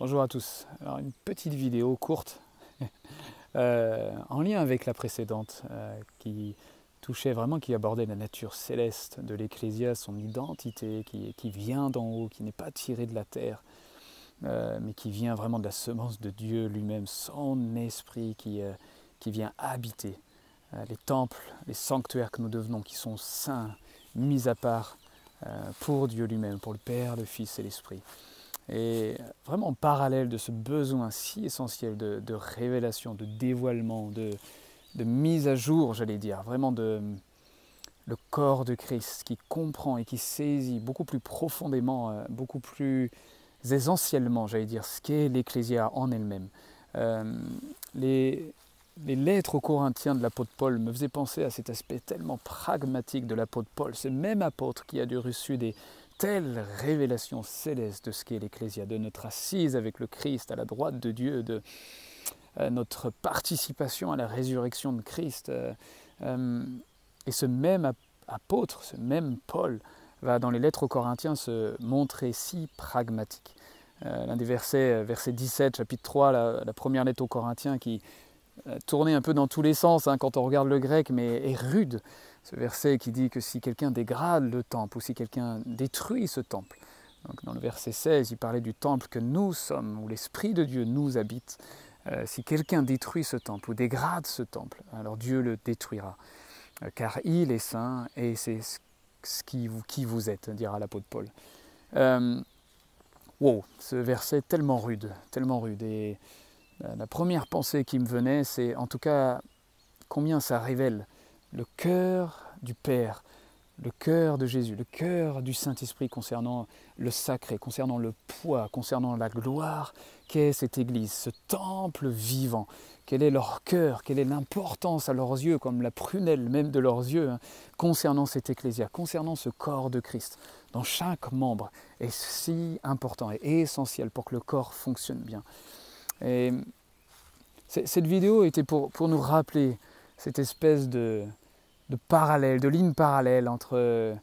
Bonjour à tous. Alors une petite vidéo courte euh, en lien avec la précédente euh, qui touchait vraiment, qui abordait la nature céleste de l'Ecclésia, son identité qui, vient d'en haut, qui n'est pas tirée de la terre, euh, mais qui vient vraiment de la semence de Dieu lui-même, son esprit qui vient habiter les temples, les sanctuaires que nous devenons, qui sont saints, mis à part pour Dieu lui-même, pour le Père, le Fils et l'Esprit. Et vraiment en parallèle de ce besoin si essentiel de, révélation, de dévoilement, de, mise à jour, j'allais dire, vraiment de le corps de Christ qui comprend et qui saisit beaucoup plus profondément, euh, beaucoup plus essentiellement, j'allais dire, ce qu'est l'Ecclésia en elle-même. Euh, les, les lettres aux Corinthiens de l'apôtre Paul me faisaient penser à cet aspect tellement pragmatique de l'apôtre Paul, ce même apôtre qui a dû reçu des, telle révélation céleste de ce qu'est l'Ecclésia, de notre assise avec le Christ à la droite de Dieu, de euh, notre participation à la résurrection de Christ. Euh, euh, et ce même apôtre, ce même Paul, va dans les lettres aux Corinthiens se montrer si pragmatique. L'un des versets, verset 17, chapitre 3, la, première lettre aux Corinthiens qui tournait un peu dans tous les sens hein, quand on regarde le grec, mais est rude ce verset qui dit que si quelqu'un dégrade le temple ou si quelqu'un détruit ce temple, dans le verset 16, il parlait du temple que nous sommes, où l'Esprit de Dieu nous habite. Euh, si quelqu'un détruit ce temple ou dégrade ce temple, alors Dieu le détruira, euh, car il est saint et c'est ce qui vous, qui vous êtes, dira l'apôtre Paul. Euh, wow, ce verset est tellement rude, tellement rude. Et la première pensée qui me venait, c'est en tout cas combien ça révèle le cœur du Père, le cœur de Jésus, le cœur du Saint-Esprit concernant le sacré, concernant le poids, concernant la gloire qu'est cette Église, ce temple vivant. Quel est leur cœur, quelle est l'importance à leurs yeux, comme la prunelle même de leurs yeux, hein, concernant cette Ecclésia, concernant ce corps de Christ, dans chaque membre, est si important et essentiel pour que le corps fonctionne bien. Et cette vidéo était pour, pour nous rappeler cette espèce de, de parallèle, de ligne parallèle entre,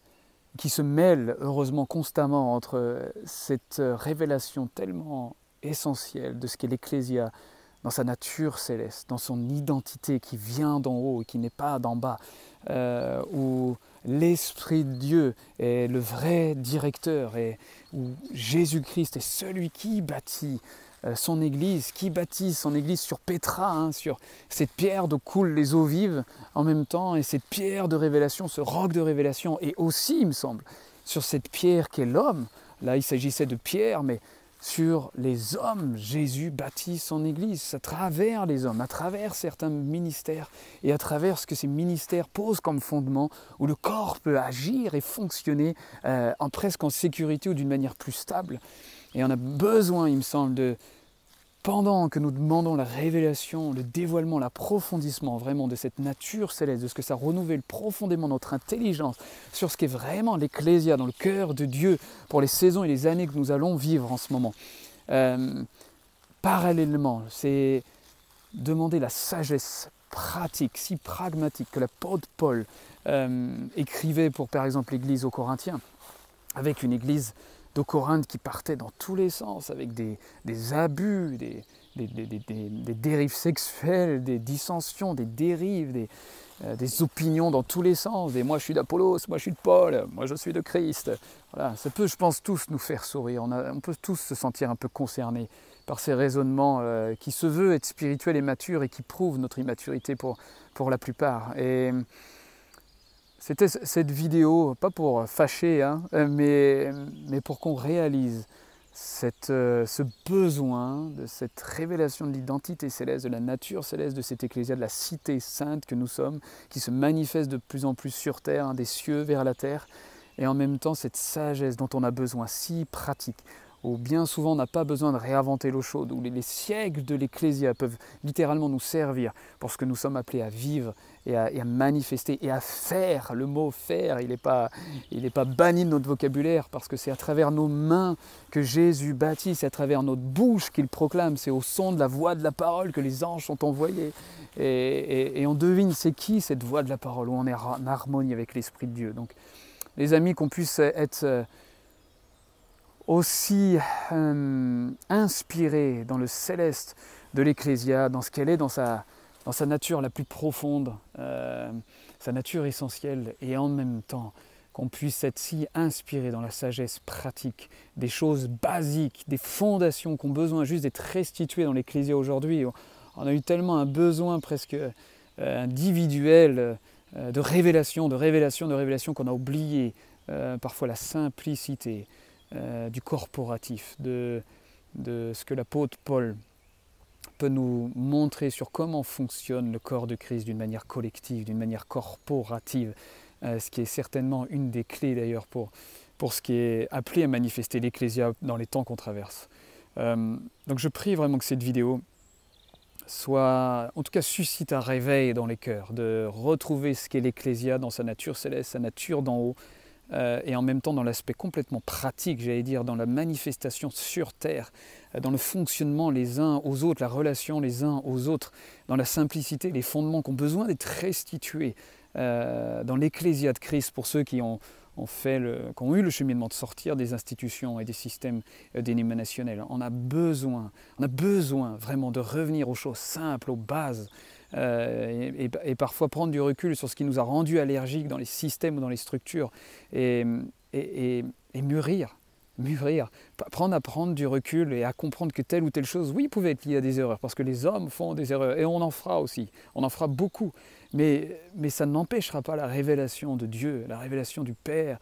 qui se mêle heureusement constamment entre cette révélation tellement essentielle de ce qu'est l'Ecclésia dans sa nature céleste, dans son identité qui vient d'en haut et qui n'est pas d'en bas, euh, où l'Esprit de Dieu est le vrai directeur et où Jésus-Christ est celui qui bâtit son Église, qui bâtit son Église sur Pétra, hein, sur cette pierre d'où coulent les eaux vives en même temps, et cette pierre de révélation, ce roc de révélation, et aussi, il me semble, sur cette pierre qui est l'homme. Là, il s'agissait de pierre, mais sur les hommes, Jésus bâtit son Église à travers les hommes, à travers certains ministères et à travers ce que ces ministères posent comme fondement, où le corps peut agir et fonctionner euh, en presque en sécurité ou d'une manière plus stable. Et on a besoin, il me semble, de, pendant que nous demandons la révélation, le dévoilement, l'approfondissement vraiment de cette nature céleste, de ce que ça renouvelle profondément notre intelligence sur ce qu'est vraiment l'Ecclésia dans le cœur de Dieu pour les saisons et les années que nous allons vivre en ce moment. Euh, parallèlement, c'est demander la sagesse pratique, si pragmatique que l'apôtre Paul euh, écrivait pour par exemple l'Église aux Corinthiens, avec une Église de Corinthe qui partait dans tous les sens, avec des, abus, des, dérives sexuelles, des dissensions, des dérives, euh, des, opinions dans tous les sens, des moi je suis d'Apollos, moi je suis de Paul, moi je suis de Christ. Voilà, ça peut, je pense, tous nous faire sourire. On, peut tous se sentir un peu concernés par ces raisonnements euh, qui se veulent être spirituels et matures et qui prouvent notre immaturité pour, pour la plupart. C'était cette vidéo, pas pour fâcher, hein, mais, mais pour qu'on réalise euh, ce besoin de cette révélation de l'identité céleste, de la nature céleste de cette ecclésia, de la cité sainte que nous sommes, qui se manifeste de plus en plus sur terre, hein, des cieux vers la terre, et en même temps cette sagesse dont on a besoin si pratique où bien souvent on n'a pas besoin de réinventer l'eau chaude, où les, siècles de l'Ecclésia peuvent littéralement nous servir pour ce que nous sommes appelés à vivre et à, manifester et à faire. Le mot faire, il n'est pas, pas banni de notre vocabulaire parce que c'est à travers nos mains que Jésus bâtit, c'est à travers notre bouche qu'il proclame, c'est au son de la voix de la parole que les anges sont envoyés. Et, on devine c'est qui cette voix de la parole, où on est en harmonie avec l'Esprit de Dieu. Donc les amis, qu'on puisse être aussi euh, inspirée dans le céleste de l'Ecclésia, dans ce qu'elle est, dans sa, dans sa nature la plus profonde, euh, sa nature essentielle, et en même temps qu'on puisse être si inspiré dans la sagesse pratique, des choses basiques, des fondations qui ont besoin juste d'être restituées dans l'Ecclésia aujourd'hui. On a eu tellement un besoin presque euh, individuel de révélation, de révélation, de révélation qu'on a oublié parfois la simplicité, euh, du corporatif, de, ce que l'apôtre Paul peut nous montrer sur comment fonctionne le corps de Christ d'une manière collective, d'une manière corporative, euh, ce qui est certainement une des clés d'ailleurs pour, pour ce qui est appelé à manifester l'Ecclésia dans les temps qu'on traverse. Euh, donc je prie vraiment que cette vidéo soit, en tout cas suscite un réveil dans les cœurs, de retrouver ce qu'est l'Ecclésia dans sa nature céleste, sa nature d'en haut, euh, et en même temps dans l'aspect complètement pratique, j'allais dire, dans la manifestation sur Terre, euh, dans le fonctionnement les uns aux autres, la relation les uns aux autres, dans la simplicité, les fondements qui ont besoin d'être restitués euh, dans l'ecclésia de Christ pour ceux qui ont, fait qui ont eu le cheminement de sortir des institutions et des systèmes dénominationnels. On a besoin, on a besoin vraiment de revenir aux choses simples, aux bases, euh, et, parfois prendre du recul sur ce qui nous a rendu allergiques dans les systèmes ou dans les structures et, mûrir, mûrir, prendre à prendre du recul et à comprendre que telle ou telle chose, oui, pouvait être liée à des erreurs, parce que les hommes font des erreurs, et on en fera aussi, on en fera beaucoup, mais, mais ça n'empêchera pas la révélation de Dieu, la révélation du Père,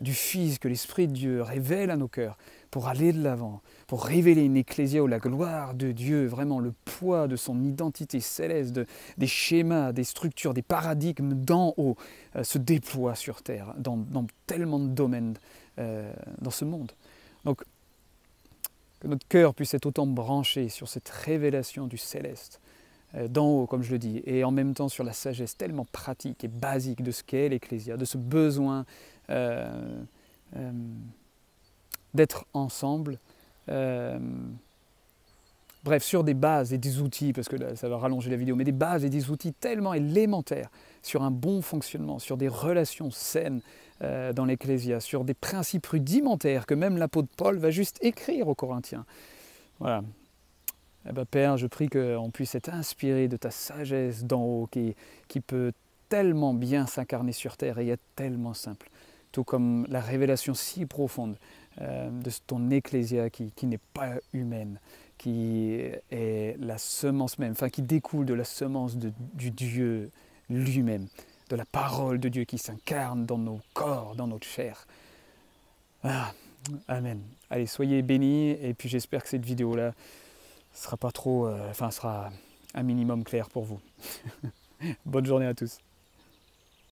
du Fils, que l'Esprit de Dieu révèle à nos cœurs pour aller de l'avant, pour révéler une ecclésia où la gloire de Dieu, vraiment le poids de son identité céleste, des schémas, des structures, des paradigmes d'en haut euh, se déploient sur terre, dans, tellement de domaines euh, dans ce monde. Donc, que notre cœur puisse être autant branché sur cette révélation du céleste, euh, d'en haut, comme je le dis, et en même temps sur la sagesse tellement pratique et basique de ce qu'est l'Ecclésia, de ce besoin d'être ensemble. Euh, bref, sur des bases et des outils, parce que ça va rallonger la vidéo, mais des bases et des outils tellement élémentaires sur un bon fonctionnement, sur des relations saines euh, dans l'Ecclésia, sur des principes rudimentaires que même l'apôtre Paul va juste écrire aux Corinthiens. Voilà. Eh ben, Père, je prie qu'on puisse être inspiré de ta sagesse d'en haut qui, qui peut tellement bien s'incarner sur terre et être tellement simple, tout comme la révélation si profonde euh, de ton ecclésia qui, n'est pas humaine, qui est la semence même, enfin qui découle de la semence du Dieu lui-même, de la parole de Dieu qui s'incarne dans nos corps, dans notre chair. Ah, amen. Allez, soyez bénis et puis j'espère que cette vidéo-là sera pas trop, euh, enfin sera un minimum clair pour vous. Bonne journée à tous.